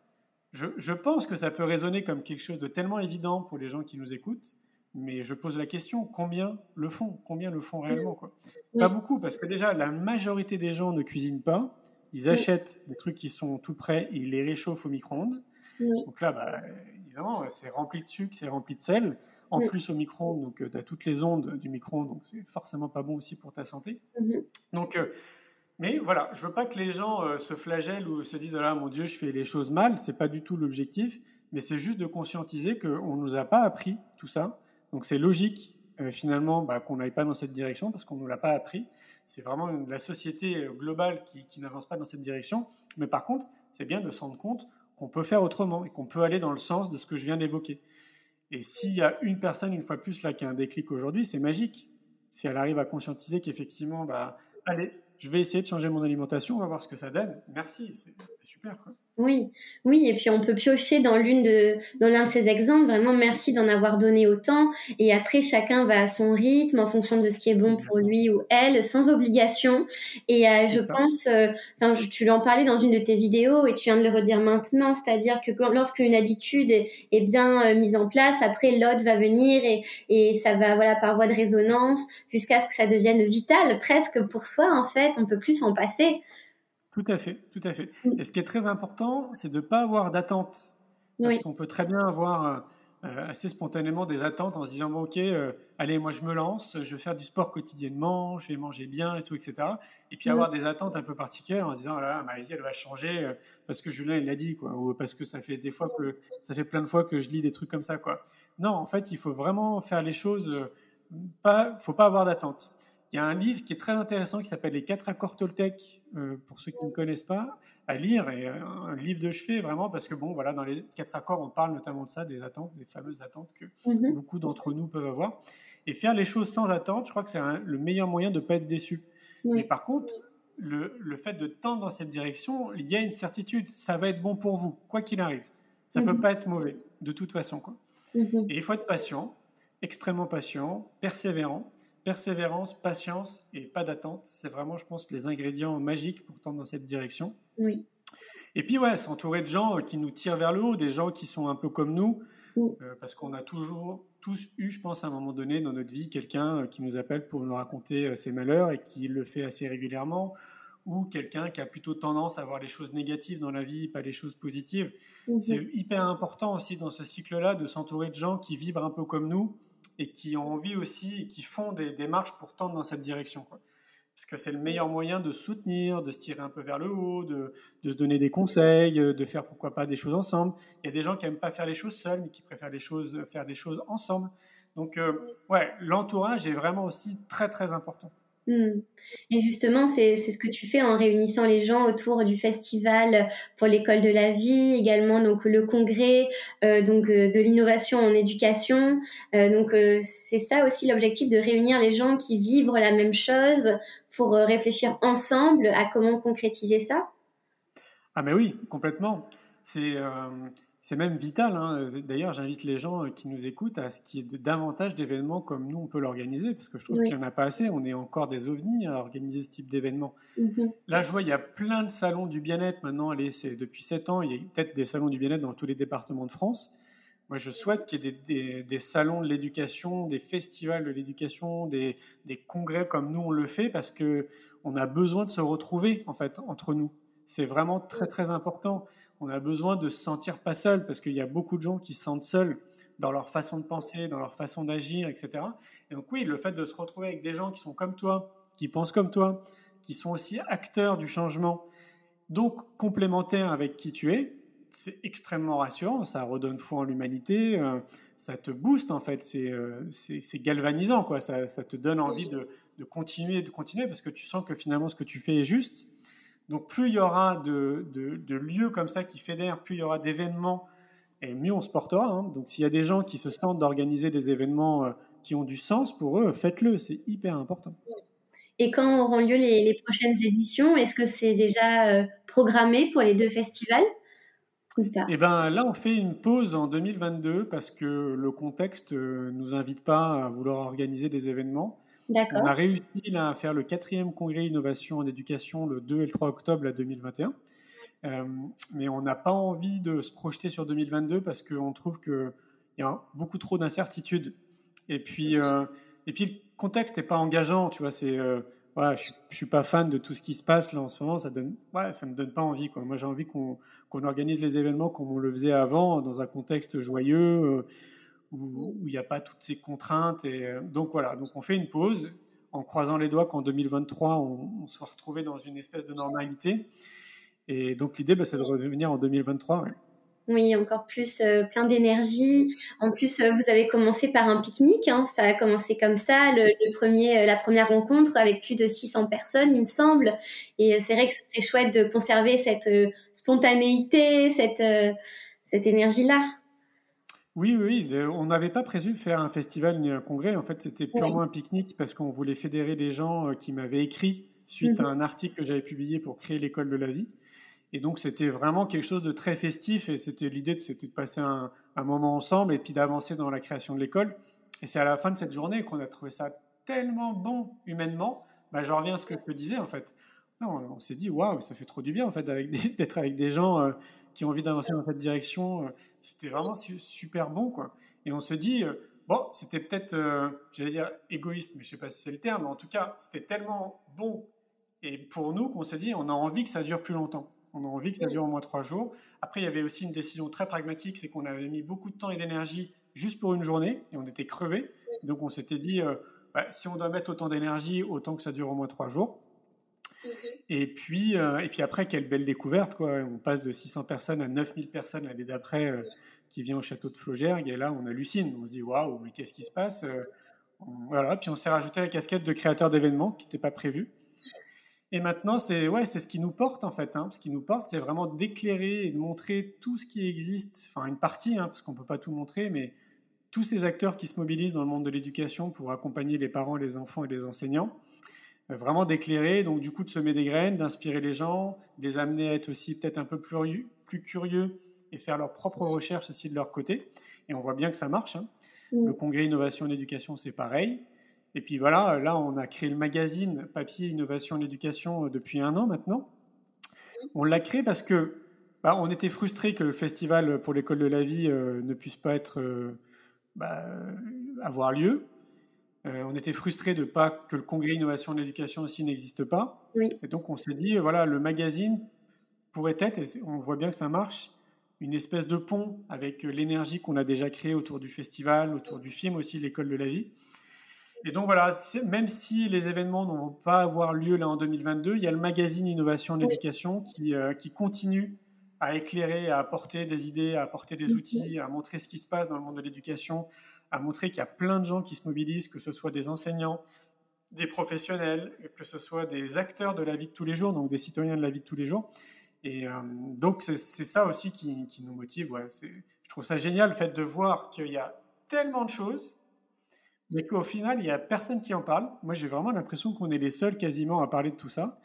je, je, pense que ça peut résonner comme quelque chose de tellement évident pour les gens qui nous écoutent. Mais je pose la question, combien le font? Combien le font réellement quoi? Pas beaucoup, parce que déjà, la majorité des gens ne cuisinent pas. Ils achètent des trucs qui sont tout prêts et ils les réchauffent au micro-ondes. Donc là, bah, évidemment, c'est rempli de sucre, c'est rempli de sel. En plus, au micro-ondes, donc euh, tu as toutes les ondes du micro-ondes, donc c'est forcément pas bon aussi pour ta santé. Mhm. Donc, euh, mais voilà, je veux pas que les gens euh, se flagellent ou se disent, ah mon Dieu, je fais les choses mal. C'est pas du tout l'objectif, mais c'est juste de conscientiser qu'on nous a pas appris tout ça donc c'est logique euh, finalement bah, qu'on n'aille pas dans cette direction parce qu'on ne nous l'a pas appris. C'est vraiment la société euh, globale qui, n'avance pas dans cette direction. Mais par contre, c'est bien de se rendre compte qu'on peut faire autrement et qu'on peut aller dans le sens de ce que je viens d'évoquer. Et s'il y a une personne, une fois plus, là, qui a un déclic aujourd'hui, c'est magique. Si elle arrive à conscientiser qu'effectivement, bah, allez, je vais essayer de changer mon alimentation, on va voir ce que ça donne. Merci, c'est super. Oui, oui, et puis on peut piocher dans l'une de dans l'un de ces exemples. Vraiment, merci d'en avoir donné autant. Et après, chacun va à son rythme en fonction de ce qui est bon pour lui ou elle, sans obligation. Et euh, je pense, euh, enfin, tu l'en parlais dans une de tes vidéos et tu viens de le redire maintenant, c'est-à-dire que lorsque une habitude est, bien euh, mise en place, après l'autre va venir et, et ça va voilà par voie de résonance jusqu'à ce que ça devienne vital presque pour soi. En fait, on peut plus s'en passer. Tout à fait, tout à fait. Et ce qui est très important, c'est de ne pas avoir d'attente. Parce qu'on peut très bien avoir euh, assez spontanément des attentes en se disant bon, ok, euh, allez, moi je me lance, je vais faire du sport quotidiennement, je vais manger bien et tout, etc. Et puis avoir des attentes un peu particulières en se disant oh là, ma vie elle va changer euh, parce que Julien il l'a dit quoi, ou parce que ça fait des fois que ça fait plein de fois que je lis des trucs comme ça quoi. Non, en fait, il faut vraiment faire les choses. Pas, faut pas avoir d'attente. Il y a un livre qui est très intéressant qui s'appelle Les quatre accords Toltec, pour ceux qui ne connaissent pas à lire et euh, un livre de chevet vraiment parce que bon voilà dans les quatre accords on parle notamment de ça des attentes des fameuses attentes que mhm. beaucoup d'entre nous peuvent avoir et faire les choses sans attente je crois que c'est le meilleur moyen de pas être déçu mais par contre le, le, fait de tendre dans cette direction il y a une certitude ça va être bon pour vous quoi qu'il arrive ça ne peut mhm. pas être mauvais de toute façon quoi mhm. et il faut être patient extrêmement patient persévérant persévérance, patience et pas d'attente. C'est vraiment, je pense, les ingrédients magiques pour tendre dans cette direction. Oui. Et puis, ouais, s'entourer de gens euh, qui nous tirent vers le haut, des gens qui sont un peu comme nous, euh, parce qu'on a toujours tous eu, je pense, à un moment donné dans notre vie, quelqu'un euh, qui nous appelle pour nous raconter ses malheurs et qui le fait assez régulièrement, ou quelqu'un qui a plutôt tendance à voir les choses négatives dans la vie, pas les choses positives. Mhm. C'est hyper important aussi dans ce cycle-là de s'entourer de gens qui vibrent un peu comme nous et qui ont envie aussi et qui font des démarches pour tendre dans cette direction. Parce que c'est le meilleur moyen de soutenir, de se tirer un peu vers le haut, de, se donner des conseils, de faire pourquoi pas des choses ensemble. Il y a des gens qui n'aiment pas faire les choses seuls, mais qui préfèrent faire des choses ensemble. Donc, euh, ouais, l'entourage est vraiment aussi très, très important. Hmm. Et justement, c'est ce que tu fais en réunissant les gens autour du festival pour l'école de la vie, également donc le congrès euh, donc euh, de l'innovation en éducation. Euh, donc c'est ça aussi l'objectif de réunir les gens qui vivent la même chose pour réfléchir ensemble à comment concrétiser ça. Ah mais oui, complètement. C'est c'est même vital. Hein. D'ailleurs, j'invite les gens qui nous écoutent à ce qu'il y ait davantage d'événements comme nous, on peut l'organiser, parce que je trouve qu'il n'y en a pas assez. On est encore des ovnis à organiser ce type d'événement. Mm-hmm. Là, je vois, il y a plein de salons du bien-être maintenant. Allez, c'est depuis 7 ans, il y a peut-être des salons du bien-être dans tous les départements de France. Moi, je souhaite qu'il y ait des, salons de l'éducation, des festivals de l'éducation, des, des, congrès comme nous on le fait, parce que on a besoin de se retrouver en fait entre nous. C'est vraiment très très important on a besoin de se sentir pas seul parce qu'il y a beaucoup de gens qui se sentent seuls dans leur façon de penser, dans leur façon d'agir, etc. Et donc oui, le fait de se retrouver avec des gens qui sont comme toi, qui pensent comme toi, qui sont aussi acteurs du changement, donc complémentaires avec qui tu es, c'est extrêmement rassurant, ça redonne foi en l'humanité, euh, ça te booste en fait, c'est euh, galvanisant, quoi. Ça, te donne envie de, de continuer, de continuer, parce que tu sens que finalement ce que tu fais est juste, donc plus il y aura de, lieux comme ça qui fédèrent, plus il y aura d'événements, et mieux on se portera. Hein. Donc s'il y a des gens qui se sentent d'organiser des événements euh, qui ont du sens pour eux, faites-le, c'est hyper important. Et quand auront lieu les, prochaines éditions Est-ce que c'est déjà euh, programmé pour les deux festivals Eh bien là, on fait une pause en 2022 parce que le contexte ne euh, nous invite pas à vouloir organiser des événements. On a réussi à faire le quatrième congrès innovation en éducation le 2 et le 3 octobre 2021. Euh, mais on n'a pas envie de se projeter sur 2022 parce qu'on trouve qu'il y a beaucoup trop d'incertitudes. Et puis, euh, et puis le contexte n'est pas engageant, tu vois. Euh, voilà, je, ne suis pas fan de tout ce qui se passe là en ce moment. Ça donne, ouais, me donne pas envie. Quoi. Moi, j'ai envie qu'on, qu'on organise les événements comme on le faisait avant, dans un contexte joyeux où il n'y a pas toutes ces contraintes. Et, euh, donc voilà, donc on fait une pause en croisant les doigts qu'en 2023, on, on soit retrouvé dans une espèce de normalité. Et donc l'idée, bah, c'est de revenir en 2023. Oui, encore plus euh, plein d'énergie. En plus, euh, vous avez commencé par un pique-nique. Hein. Ça a commencé comme ça, le, premier, la première rencontre avec plus de 600 personnes, il me semble. Et c'est vrai que ce serait chouette de conserver cette spontanéité, cette, cette énergie-là. Oui, oui, on n'avait pas prévu de faire un festival ni un congrès. En fait, c'était purement un pique-nique parce qu'on voulait fédérer des gens euh, qui m'avaient écrit suite à mhm. un article que j'avais publié pour créer l'école de la vie. Et donc, c'était vraiment quelque chose de très festif et c'était l'idée, c'était de passer un, moment ensemble et puis d'avancer dans la création de l'école. Et c'est à la fin de cette journée qu'on a trouvé ça tellement bon humainement. Bah, je reviens à ce que je disais en fait. Non, on s'est dit, waouh, ça fait trop du bien en fait [LAUGHS] d'être avec des gens euh, qui ont envie d'avancer dans cette direction. Euh, c'était vraiment super bon, quoi. Et on se dit, euh, bon, c'était peut-être, euh, j'allais dire égoïste, mais je sais pas si c'est le terme, mais en tout cas, c'était tellement bon et pour nous qu'on se dit, on a envie que ça dure plus longtemps. On a envie que ça dure au moins trois jours. Après, il y avait aussi une décision très pragmatique, c'est qu'on avait mis beaucoup de temps et d'énergie juste pour une journée et on était crevés. Donc on s'était dit, bah, si on doit mettre autant d'énergie, autant que ça dure au moins trois jours. Et puis, et puis après, quelle belle découverte, quoi. On passe de 600 personnes à 9000 personnes l'année d'après qui vient au château de Flaugergue. Et là, on hallucine. On se dit, waouh, mais qu'est-ce qui se passe Voilà. Puis on s'est rajouté la casquette de créateur d'événements qui n'était pas prévu. Et maintenant, c'est ouais, c'est ce qui nous porte en fait. Hein. Ce qui nous porte, c'est vraiment d'éclairer et de montrer tout ce qui existe, enfin une partie, hein, parce qu'on peut pas tout montrer, mais tous ces acteurs qui se mobilisent dans le monde de l'éducation pour accompagner les parents, les enfants et les enseignants. Euh, vraiment d'éclairer, donc du coup de semer des graines, d'inspirer les gens, de les amener à être aussi peut-être un peu plus, plus curieux et faire leurs propres recherches aussi de leur côté. Et on voit bien que ça marche. Hein. Le congrès Innovation et Éducation, c'est pareil. Et puis voilà, là, on a créé le magazine Papier Innovation et Éducation euh, depuis un an maintenant. On l'a créé parce que bah, on était frustré que le festival pour l'école de la vie euh, ne puisse pas être euh, bah, avoir lieu. On était frustré de pas que le congrès innovation et éducation aussi n'existe pas. Et donc on s'est dit voilà le magazine pourrait être et on voit bien que ça marche une espèce de pont avec l'énergie qu'on a déjà créée autour du festival, autour du film aussi l'école de la vie. Et donc voilà, même si les événements ne vont pas avoir lieu là en 2022, il y a le magazine Innovation et Éducation qui, euh, qui continue à éclairer, à apporter des idées, à apporter des outils, à montrer ce qui se passe dans le monde de l'éducation, à montrer qu'il y a plein de gens qui se mobilisent, que ce soit des enseignants, des professionnels, que ce soit des acteurs de la vie de tous les jours, donc des citoyens de la vie de tous les jours. Et euh, donc c'est ça aussi qui, nous motive. Je trouve ça génial le fait de voir qu'il y a tellement de choses mais qu'au final, il n'y a personne qui en parle. Moi, j'ai vraiment l'impression qu'on est les seuls quasiment à parler de tout ça.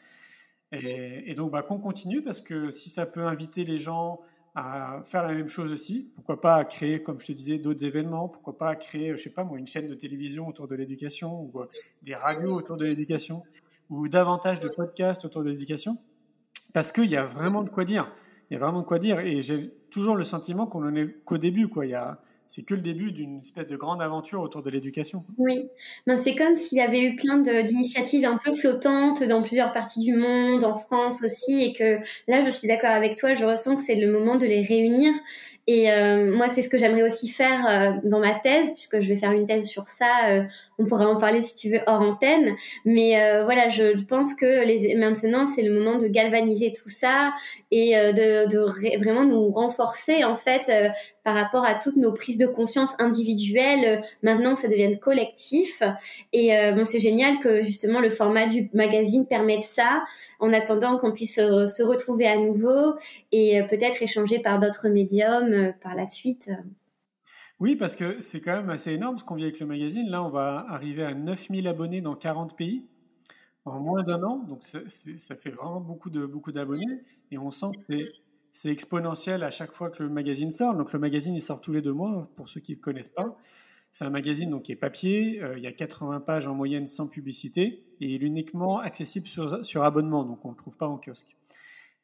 Et, donc, bah, qu'on continue, parce que si ça peut inviter les gens à faire la même chose aussi, pourquoi pas créer, comme je te disais, d'autres événements, pourquoi pas créer, je sais pas moi, une chaîne de télévision autour de l'éducation, ou euh, des radios autour de l'éducation, ou davantage de podcasts autour de l'éducation, parce qu'il y a vraiment de quoi dire. Il y a vraiment de quoi dire, et j'ai toujours le sentiment qu'on en est qu'au début, quoi. Il y a, c'est que le début d'une espèce de grande aventure autour de l'éducation. Oui, ben, c'est comme s'il y avait eu plein d'initiatives un peu flottantes dans plusieurs parties du monde, en France aussi, et que là, je suis d'accord avec toi, je ressens que c'est le moment de les réunir. Et euh, moi, c'est ce que j'aimerais aussi faire euh, dans ma thèse, puisque je vais faire une thèse sur ça. Euh, on pourra en parler si tu veux hors antenne. Mais voilà, je pense que maintenant, c'est le moment de galvaniser tout ça et de vraiment nous renforcer en fait par rapport à toutes nos prises de conscience individuelles, euh, maintenant que ça devienne collectif. Et euh, bon, c'est génial que justement le format du magazine permette ça, en attendant qu'on puisse se, retrouver à nouveau et euh, peut-être échanger par d'autres médiums par la suite. Oui, parce que c'est quand même assez énorme ce qu'on vit avec le magazine. Là, on va arriver à 9000 abonnés dans 40 pays en moins d'un an. Donc, ça, fait vraiment beaucoup de beaucoup d'abonnés. Et on sent que c'est c'est exponentiel à chaque fois que le magazine sort. Donc le magazine il sort tous les deux mois pour ceux qui ne connaissent pas. C'est un magazine donc qui est papier, euh, il y a 80 pages en moyenne sans publicité et il est uniquement accessible sur, sur abonnement, donc on ne le trouve pas en kiosque.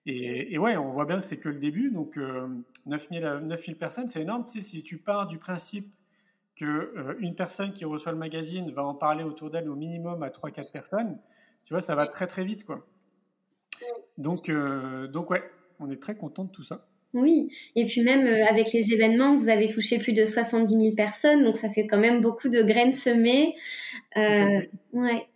Et, ouais, on voit bien que c'est que le début, donc euh, 9000, 9000 personnes, c'est énorme. Tu sais, si tu pars du principe que euh, personne qui reçoit le magazine va en parler autour d'elle au minimum à 3-4 personnes, tu vois, ça va très très vite, quoi. Donc, euh, donc ouais, on est très content de tout ça. Oui, et puis même euh, avec les événements, vous avez touché plus de 70 000 personnes, donc ça fait quand même beaucoup de graines semées. Euh, ouais,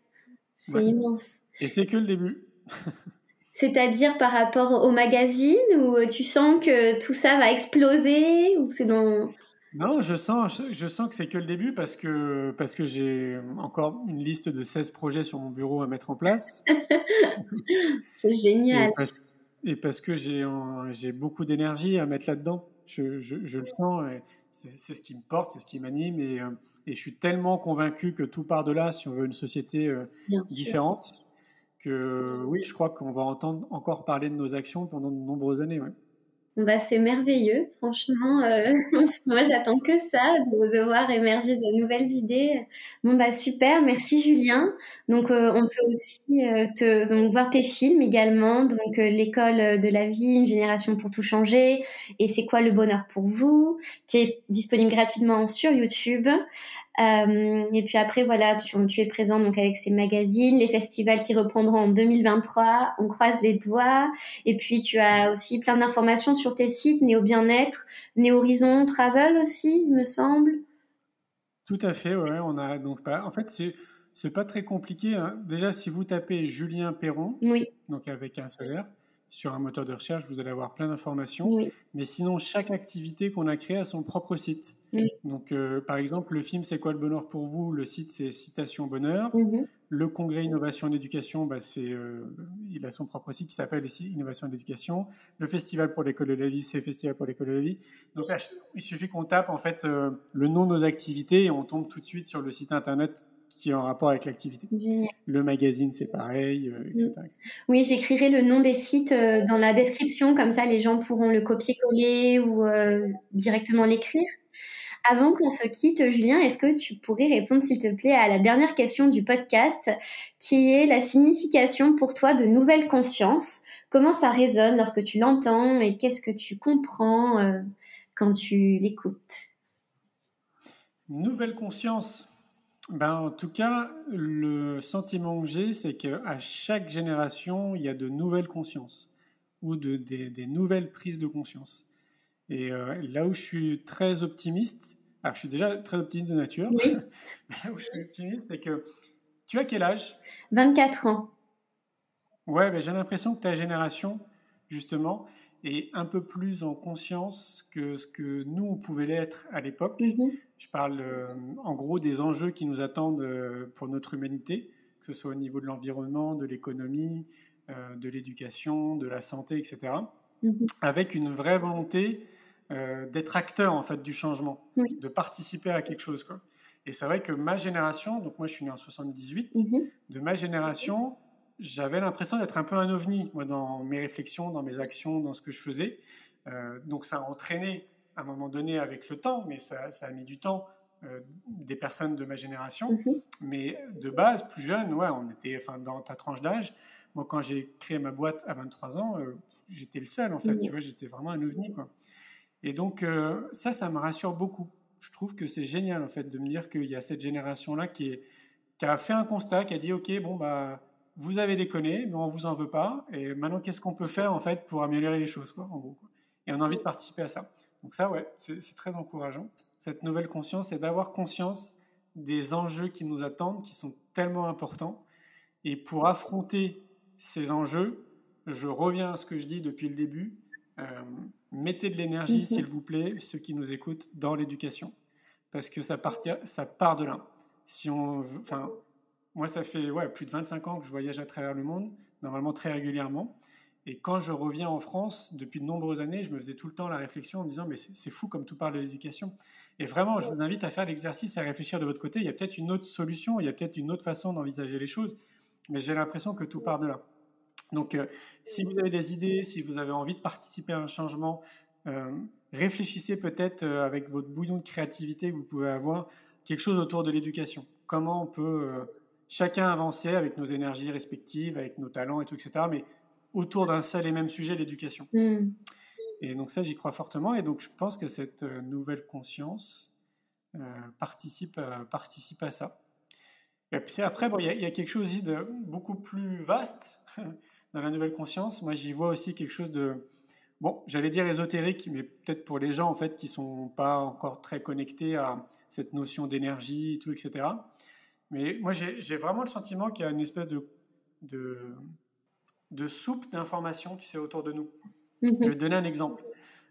c'est immense. Et c'est que le début. [LAUGHS] C'est-à-dire par rapport au magazine, où tu sens que tout ça va exploser, ou c'est dans... Non, je sens, je sens que c'est que le début parce que, parce que j'ai encore une liste de 16 projets sur mon bureau à mettre en place. [LAUGHS] c'est génial et parce que j'ai beaucoup d'énergie à mettre là-dedans. Je, je, le sens, c'est ce qui me porte, c'est ce qui m'anime, et, euh, et, je suis tellement convaincu que tout part de là si on veut une société euh, différente, que oui, je crois qu'on va entendre encore parler de nos actions pendant de nombreuses années. Ouais. Bah, c'est merveilleux, franchement. Euh, [LAUGHS] moi, j'attends que ça, de, voir émerger de nouvelles idées. Bon, bah, super, merci Julien. Donc, euh, on peut aussi euh, te, donc, voir tes films également. Donc, L'école de la vie, une génération pour tout changer. Et c'est quoi le bonheur pour vous, qui est disponible gratuitement sur YouTube. Euh, et puis après, voilà, tu, tu, es présent donc avec ces magazines, les festivals qui reprendront en 2023. On croise les doigts. Et puis tu as aussi plein d'informations sur tes sites, Néo Bien-être, Néo Horizon Travel aussi, il me semble. Tout à fait, ouais. On a donc pas. En fait, c'est c'est pas très compliqué. Hein. Déjà, si vous tapez Julien Perron, oui. donc avec un solaire, sur un moteur de recherche, vous allez avoir plein d'informations. Mais sinon, chaque activité qu'on a créée a son propre site. Donc, euh, par exemple, le film C'est quoi le bonheur pour vous? Le site, c'est Citation Bonheur. Mhm. Le congrès Innovation en éducation, bah, euh, il a son propre site qui s'appelle Innovation en éducation. Le festival pour l'école de la vie, c'est Festival pour l'école de la vie. Donc là, il suffit qu'on tape en fait euh, le nom de nos activités et on tombe tout de suite sur le site internet qui est en rapport avec l'activité. Le magazine, c'est pareil, euh, etc., Oui, j'écrirai le nom des sites euh, dans la description, comme ça les gens pourront le copier-coller ou euh, directement l'écrire. Avant qu'on se quitte, Julien, est-ce que tu pourrais répondre, s'il te plaît, à la dernière question du podcast, qui est la signification pour toi de nouvelle conscience Comment ça résonne lorsque tu l'entends et qu'est-ce que tu comprends quand tu l'écoutes? Nouvelle conscience ben, en tout cas, le sentiment que j'ai, c'est qu'à chaque génération, il y a de nouvelles consciences ou de, des, nouvelles prises de conscience. Et euh, là où je suis très optimiste, alors je suis déjà très optimiste de nature, oui. [LAUGHS] mais là où je suis optimiste, c'est que tu as quel âge? 24 ans. Ouais, ben j'ai l'impression que ta génération, justement, est un peu plus en conscience que ce que nous, on pouvait l'être à l'époque. Mhm. Je parle euh, en gros des enjeux qui nous attendent euh, pour notre humanité, que ce soit au niveau de l'environnement, de l'économie, euh, de l'éducation, de la santé, etc. Mhm. Avec une vraie volonté d'être acteur en fait du changement, de participer à quelque chose. Quoi. Et c'est vrai que ma génération, donc moi je suis né en 78, mhm. de ma génération, j'avais l'impression d'être un peu un ovni moi, dans mes réflexions, dans mes actions, dans ce que je faisais. donc ça a entraîné à un moment donné avec le temps, mais ça, ça a mis du temps, euh, des personnes de ma génération. Mhm. Mais de base, plus jeune, ouais, on était enfin, dans ta tranche d'âge. Moi, quand j'ai créé ma boîte à 23 ans, euh, j'étais le seul, en fait. Tu vois, j'étais vraiment un ovni, quoi. Et donc, euh, ça, ça me rassure beaucoup. Je trouve que c'est génial, en fait, de me dire qu'il y a cette génération-là qui, qui a fait un constat, qui a dit, OK, bon, bah, vous avez déconné, mais on vous en veut pas. Et maintenant, qu'est-ce qu'on peut faire, en fait, pour améliorer les choses, quoi, en gros. Et on a envie de participer à ça. Donc ça, ouais, c'est très encourageant. Cette nouvelle conscience, et d'avoir conscience des enjeux qui nous attendent, qui sont tellement importants. Et pour affronter ces enjeux, je reviens à ce que je dis depuis le début. Euh, mettez de l'énergie, mhm. s'il vous plaît, ceux qui nous écoutent, dans l'éducation. Parce que ça, part, ça part de là. Si on, enfin, moi, ça fait ouais, plus de 25 ans que je voyage à travers le monde, normalement très régulièrement. Et quand je reviens en France, depuis de nombreuses années, je me faisais tout le temps la réflexion en me disant, mais c'est fou comme tout parle de l'éducation. Et vraiment, je vous invite à faire l'exercice, à réfléchir de votre côté. Il y a peut-être une autre solution, il y a peut-être une autre façon d'envisager les choses, mais j'ai l'impression que tout part de là. Donc, euh, si vous avez des idées, si vous avez envie de participer à un changement, euh, réfléchissez peut-être euh, avec votre bouillon de créativité que vous pouvez avoir, quelque chose autour de l'éducation. Comment on peut chacun avancer avec nos énergies respectives, avec nos talents et tout, etc. Mais autour d'un seul et même sujet, l'éducation. Hmm. Et donc ça, j'y crois fortement. Et donc je pense que cette euh, nouvelle conscience euh, participe, à, participe à ça. Et puis après, il y, a quelque chose de beaucoup plus vaste [LAUGHS] dans la nouvelle conscience. Moi, j'y vois aussi quelque chose de, bon, j'allais dire ésotérique, mais peut-être pour les gens en fait qui sont pas encore très connectés à cette notion d'énergie, tout, etc. Mais moi, j'ai vraiment le sentiment qu'il y a une espèce de, de de soupe d'informations, tu sais, autour de nous. Mhm. Je vais te donner un exemple.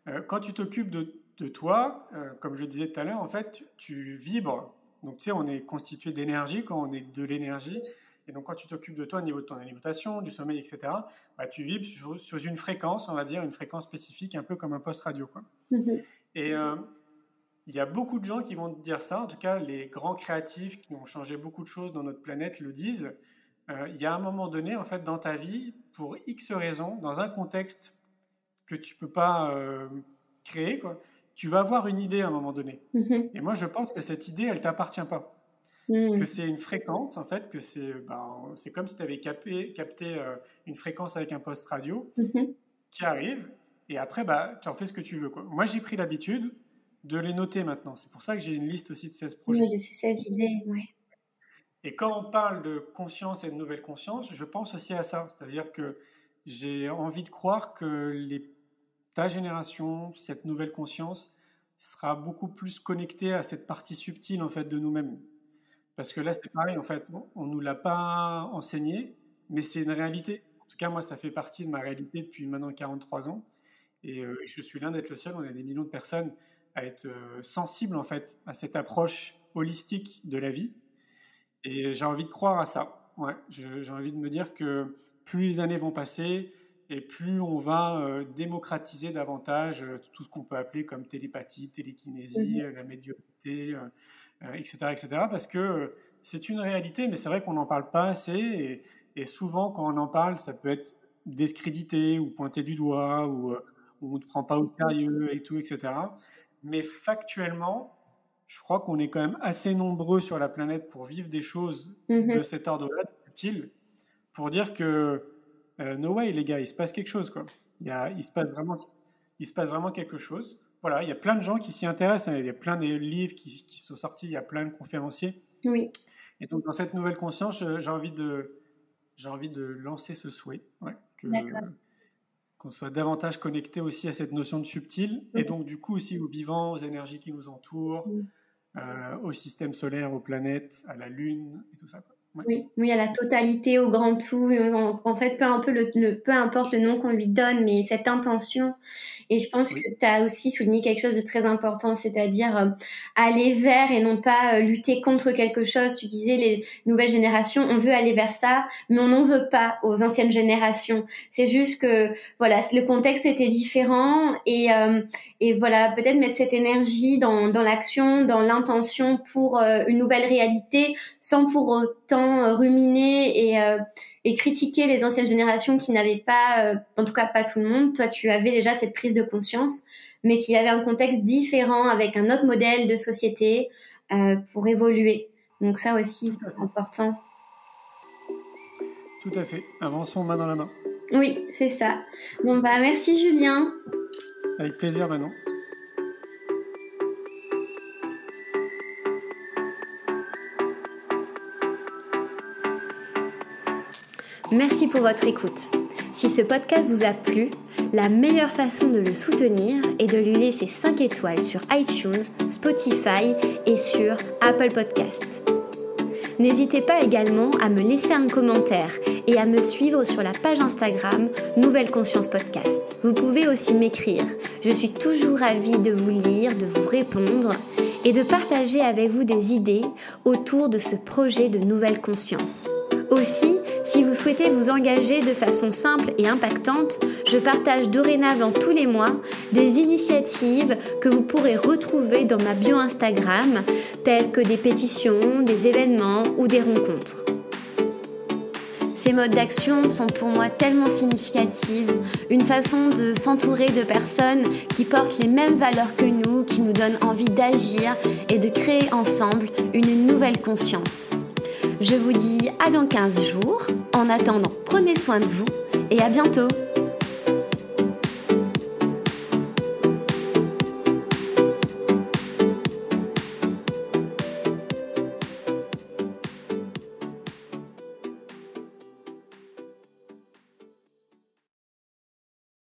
Euh, quand tu t'occupes de, toi, euh, comme je le disais tout à l'heure, en fait, tu vibres. Donc, tu sais, on est constitué d'énergie quand on est de l'énergie. Et donc, quand tu t'occupes de toi au niveau de ton alimentation, du sommeil, etc., bah, tu vibres sur, une fréquence, on va dire, une fréquence spécifique, un peu comme un post radio. Quoi. Mhm. Et euh, il y a beaucoup de gens qui vont te dire ça. En tout cas, les grands créatifs qui ont changé beaucoup de choses dans notre planète le disent. Il y a un moment donné, en fait, dans ta vie, pour X raisons, dans un contexte que tu peux pas euh, créer, quoi, tu vas avoir une idée à un moment donné. Mm-hmm. Et moi, je pense que cette idée, elle t'appartient pas. Mm. Que c'est une fréquence, en fait, que c'est ben, c'est comme si tu avais capté, capté euh, une fréquence avec un poste radio mm-hmm. qui arrive, et après, bah, tu en fais ce que tu veux. Quoi. Moi, j'ai pris l'habitude de les noter maintenant. C'est pour ça que j'ai une liste aussi de 16 projets. Oui, de ces 16 idées, oui. Et quand on parle de conscience et de nouvelle conscience, je pense aussi à ça. C'est-à-dire que j'ai envie de croire que ta génération, cette nouvelle conscience, sera beaucoup plus connectée à cette partie subtile en fait de nous-mêmes. Parce que là, c'est pareil, en fait, on ne nous l'a pas enseigné, mais c'est une réalité. En tout cas, moi, ça fait partie de ma réalité depuis maintenant 43 ans. Et euh, je suis l'un d'être le seul. On a des millions de personnes à être euh, sensibles, en fait, à cette approche holistique de la vie. Et j'ai envie de croire à ça. Ouais, j'ai envie de me dire que plus les années vont passer et plus on va euh, démocratiser davantage euh, tout ce qu'on peut appeler comme télépathie, télékinésie, mmh la médiumnité, etc., etc. Parce que c'est une réalité, mais c'est vrai qu'on n'en parle pas assez. Et, et, souvent, quand on en parle, ça peut être discrédité ou pointé du doigt ou on ne prend pas au sérieux et tout, etc. Mais factuellement, je crois qu'on est quand même assez nombreux sur la planète pour vivre des choses mhm. de cet ordre-là, utile, pour dire que euh, no way, les gars, il se passe quelque chose, quoi. Il, y a, il, se passe vraiment, il se passe vraiment quelque chose. Voilà, il y a plein de gens qui s'y intéressent. Hein. Il y a plein de livres qui, qui, sont sortis. Il y a plein de conférenciers. Oui. Et donc, dans cette nouvelle conscience, j'ai envie de, j'ai envie de lancer ce souhait, ouais, qu'on soit davantage connecté aussi à cette notion de subtil, et donc du coup aussi aux vivants, aux énergies qui nous entourent, au système solaire, aux planètes, à la Lune et tout ça. Oui, oui, à la totalité, au grand tout. En, fait, peu, un peu le, peu importe le nom qu'on lui donne, mais cette intention. Et je pense que tu as aussi souligné quelque chose de très important, c'est-à-dire euh, aller vers et non pas euh, lutter contre quelque chose. Tu disais les nouvelles générations, on veut aller vers ça, mais on n'en veut pas aux anciennes générations. C'est juste que voilà, le contexte était différent et, euh, et voilà, peut-être mettre cette énergie dans, dans l'action, dans l'intention pour une nouvelle réalité, sans pour autant euh, ruminer et, euh, et, critiquer les anciennes générations qui n'avaient pas, euh, en tout cas pas tout le monde. Toi, tu avais déjà cette prise de conscience, mais qui avait un contexte différent avec un autre modèle de société pour évoluer. Donc ça aussi, c'est important. Tout à fait. Avançons main dans la main. Oui, c'est ça. Bon, bah merci Julien. Avec plaisir, Manon. Merci pour votre écoute. Si ce podcast vous a plu, la meilleure façon de le soutenir est de lui laisser 5 étoiles sur iTunes, Spotify et sur Apple Podcasts. N'hésitez pas également à me laisser un commentaire et à me suivre sur la page Instagram Nouvelle Conscience Podcast. Vous pouvez aussi m'écrire. Je suis toujours ravie de vous lire, de vous répondre et de partager avec vous des idées autour de ce projet de Nouvelle Conscience. Aussi, si vous souhaitez vous engager de façon simple et impactante, je partage dorénavant tous les mois des initiatives que vous pourrez retrouver dans ma bio Instagram, telles que des pétitions, des événements ou des rencontres. Ces modes d'action sont pour moi tellement significatifs, une façon de s'entourer de personnes qui portent les mêmes valeurs que nous, qui nous donnent envie d'agir et de créer ensemble une nouvelle conscience. Je vous dis à dans 15 jours. En attendant, prenez soin de vous et à bientôt